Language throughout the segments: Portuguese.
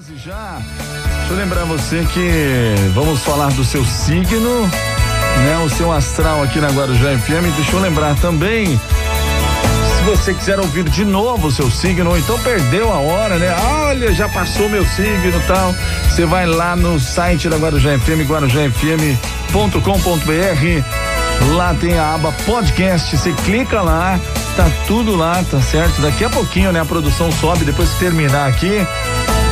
11 já. Deixa eu lembrar você que vamos falar do seu signo, né? O seu astral aqui na Guarujá FM. Deixa eu lembrar também se você quiser ouvir de novo o seu signo, ou então perdeu a hora, né? Olha, já passou meu signo e tal. Você vai lá no site da Guarujá FM, guarujafm.com.br. Lá tem a aba podcast. Você clica lá, tá tudo lá, tá certo? Daqui a pouquinho, né? A produção sobe, depois que terminar aqui,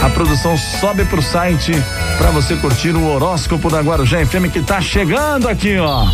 a produção sobe pro site para você curtir o horóscopo da Guarujá FM que tá chegando aqui, ó.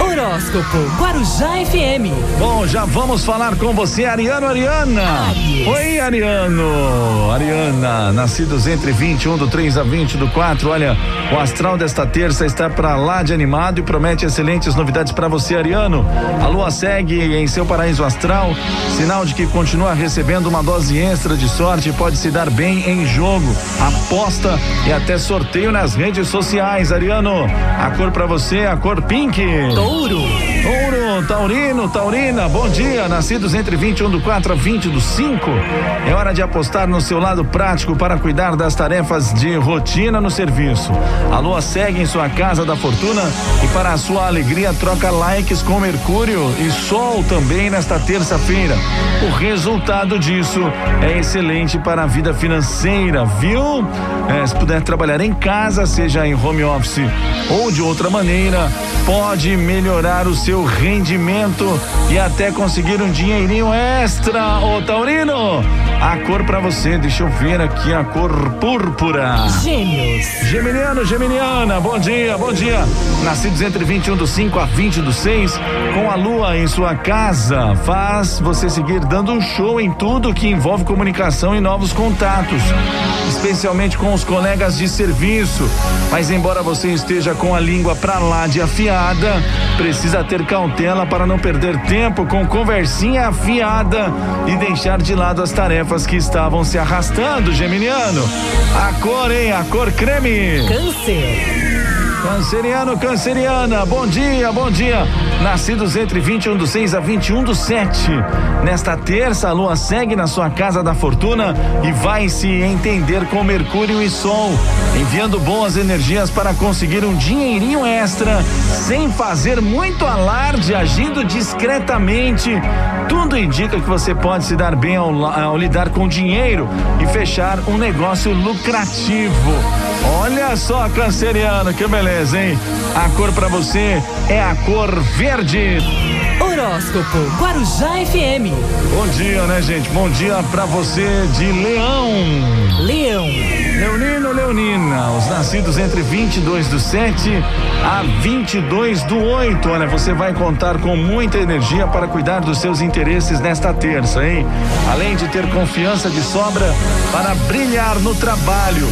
Horóscopo Guarujá FM. Bom, já vamos falar com você, Ariano Ariana. Aries. Oi, Ariano. Ariana, nascidos entre 21 do 3 a 20 do 4. Olha, o astral desta terça está para lá de animado e promete excelentes novidades para você, Ariano. A lua segue em seu paraíso astral, sinal de que continua recebendo uma dose extra de sorte e pode se dar bem em jogo, aposta e até sorteio nas redes sociais, Ariano. A cor para você é a cor pink. Touro. Ouro, Taurino, Taurina, bom dia. Nascidos entre 21 do 4 a 20 do 5. É hora de apostar no seu lado prático para cuidar das tarefas de rotina no serviço. A lua segue em sua casa da fortuna e, para a sua alegria, troca likes com Mercúrio e Sol também nesta terça-feira. O resultado disso é excelente para a vida financeira, viu? É, se puder trabalhar em casa, seja em home office ou de outra maneira, pode melhorar o seu rendimento e até conseguir um dinheirinho extra, ô Taurino. A cor para você, deixa eu ver aqui a cor púrpura. Gêmeos. Geminiano, Geminiana, bom dia, bom dia. Nascidos entre 21 do 5 a 20 do 6, com a lua em sua casa, faz você seguir dando um show em tudo que envolve comunicação e novos contatos, especialmente com os colegas de serviço. Mas embora você esteja com a língua pra lá de afiada, precisa ter cautela para não perder tempo com conversinha afiada e deixar de lado as tarefas que estavam se arrastando, Geminiano. A cor, hein? A cor creme. Câncer. Canceriano, canceriana, bom dia, bom dia. Nascidos entre 21 do 6 a 21 do 7. Nesta terça, a lua segue na sua casa da fortuna e vai se entender com Mercúrio e Sol, enviando boas energias para conseguir um dinheirinho extra, sem fazer muito alarde, agindo discretamente. Tudo indica que você pode se dar bem ao, ao lidar com dinheiro e fechar um negócio lucrativo. Olha só, canceriano, que beleza, hein? A cor pra você é a cor verde. Horóscopo Guarujá FM. Bom dia, né, gente? Bom dia pra você de Leão. Leão. Leonino, Leonina, os nascidos entre 22 do 7 a 22 do 8. Olha, você vai contar com muita energia para cuidar dos seus interesses nesta terça, hein? Além de ter confiança de sobra para brilhar no trabalho.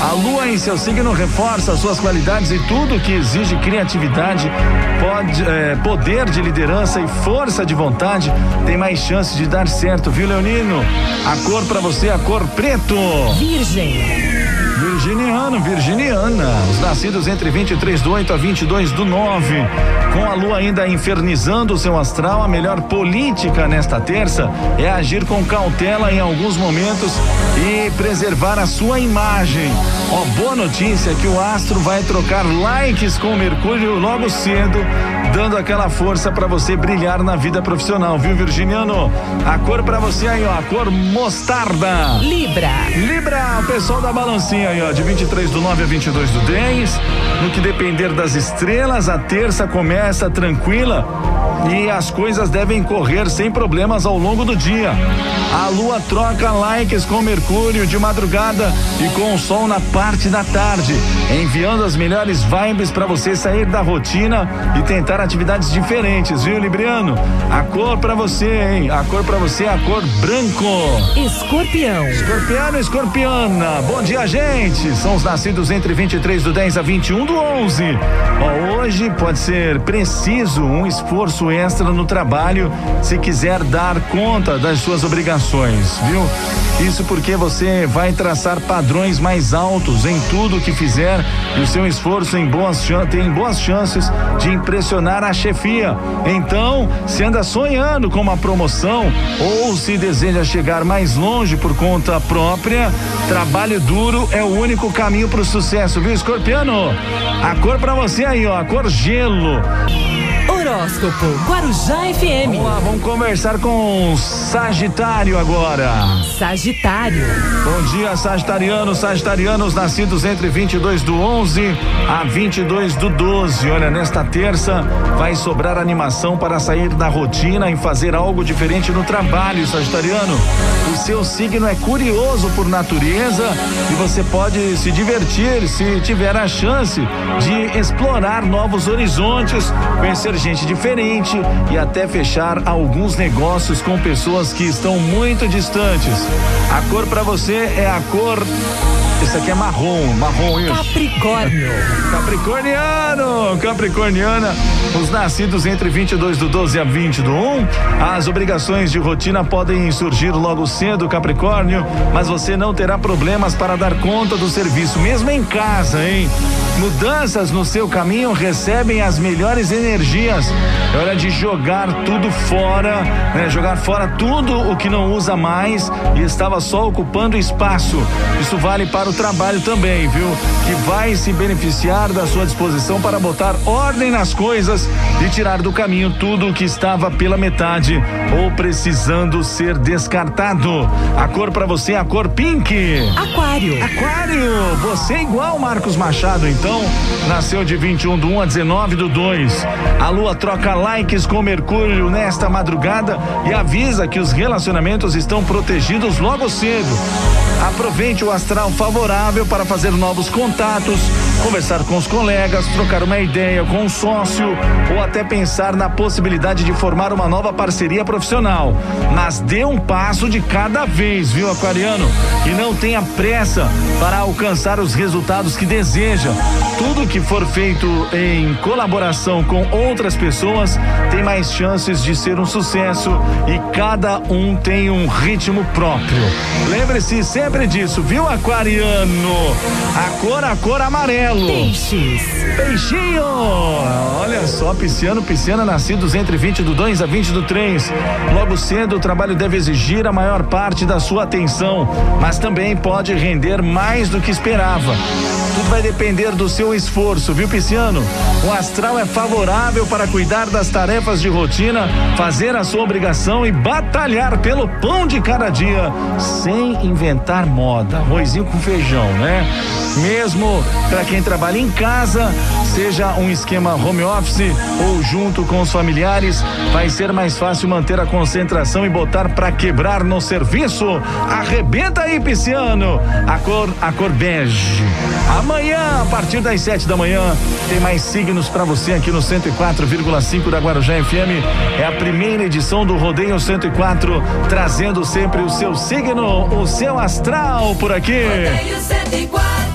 A lua em seu signo reforça suas qualidades e tudo que exige criatividade, pode, eh, poder de liderança e força de vontade tem mais chance de dar certo, viu, Leonino? A cor para você é a cor preto. Virgem. Virginiano, Virginiana, os nascidos entre 23 do 8 a 22 do 9. Com a lua ainda infernizando o seu astral, a melhor política nesta terça é agir com cautela em alguns momentos e preservar a sua imagem. Ó, boa notícia que o astro vai trocar likes com Mercúrio logo cedo, dando aquela força para você brilhar na vida profissional, viu, Virginiano? A cor para você aí, ó, a cor mostarda. Libra. Libra, o pessoal da balancinha aí, ó, de 23 do 9 a 22 do 10. No que depender das estrelas, a terça começa tranquila e as coisas devem correr sem problemas ao longo do dia. A lua troca likes com Mercúrio de madrugada e com o sol na parte da tarde, enviando as melhores vibes para você sair da rotina e tentar atividades diferentes, viu, Libriano? A cor para você, hein? A cor para você é a cor branco. Escorpião. Escorpiano, escorpiana, bom dia, gente. São os nascidos entre 23 do 10 a 21 do 11. Ó, hoje pode ser preciso um esforço extra no trabalho se quiser dar conta das suas obrigações, viu? Isso porque você vai traçar padrões mais altos em tudo que fizer e o seu esforço em boas tem boas chances de impressionar à chefia. Então, se anda sonhando com uma promoção ou se deseja chegar mais longe por conta própria, trabalho duro é o único caminho para o sucesso, viu, escorpiano? A cor para você aí, ó, a cor gelo. Horóscopo Guarujá FM. Vamos lá, vamos conversar com Sagitário agora. Sagitário. Bom dia, Sagitarianos, Sagitarianos nascidos entre 22 do 11 a 22 do 12. Olha, nesta terça vai sobrar animação para sair da rotina e fazer algo diferente no trabalho, Sagitariano. O seu signo é curioso por natureza e você pode se divertir se tiver a chance de explorar novos horizontes, conhecer gente diferente e até fechar alguns negócios com pessoas que estão muito distantes. A cor para você é a cor esse aqui é marrom, marrom isso. Capricórnio. Capricorniano, Capricorniana, os nascidos entre 22 do 12 a 20 do 1, as obrigações de rotina podem surgir logo cedo, Capricórnio, mas você não terá problemas para dar conta do serviço, mesmo em casa, hein? Mudanças no seu caminho recebem as melhores energias. É hora de jogar tudo fora, né? Jogar fora tudo o que não usa mais e estava só ocupando espaço. Isso vale para o trabalho também, viu? Que vai se beneficiar da sua disposição para botar ordem nas coisas e tirar do caminho tudo o que estava pela metade ou precisando ser descartado. A cor para você é a cor pink. Aquário. Aquário, você é igual Marcos Machado, então nasceu de 21 do 1 a 19 do 2. A lua troca likes com Mercúrio nesta madrugada e avisa que os relacionamentos estão protegidos logo cedo. Aproveite o astral favorável para fazer novos contatos, conversar com os colegas, trocar uma ideia com um sócio ou até pensar na possibilidade de formar uma nova parceria profissional. Mas dê um passo de cada vez, viu, Aquariano? E não tenha pressa para alcançar os resultados que deseja. Tudo que for feito em colaboração com outras pessoas tem mais chances de ser um sucesso e cada um tem um ritmo próprio. Lembre-se sempre disso, viu, Aquariano? A cor, a cor amarelo. Peixes. Peixinho! Olha só, pisciano, pisciana, nascidos entre 20 do 2 a 20 do 3. Logo cedo, o trabalho deve exigir a maior parte da sua atenção, mas também pode render mais do que esperava. Tudo vai depender do seu esforço, viu, Pisciano? O astral é favorável para cuidar das tarefas de rotina, fazer a sua obrigação e batalhar pelo pão de cada dia, sem inventar moda. Arrozinho com feijão, né? Mesmo para quem trabalha em casa, seja um esquema home office ou junto com os familiares, vai ser mais fácil manter a concentração e botar para quebrar no serviço. Arrebenta aí, Pisciano. A cor, a cor bege. Amanhã, a partir das sete da manhã, tem mais signos para você aqui no 104,5 da Guarujá FM. É a primeira edição do Rodeio 104, trazendo sempre o seu signo, o seu astral por aqui. Rodeio 104.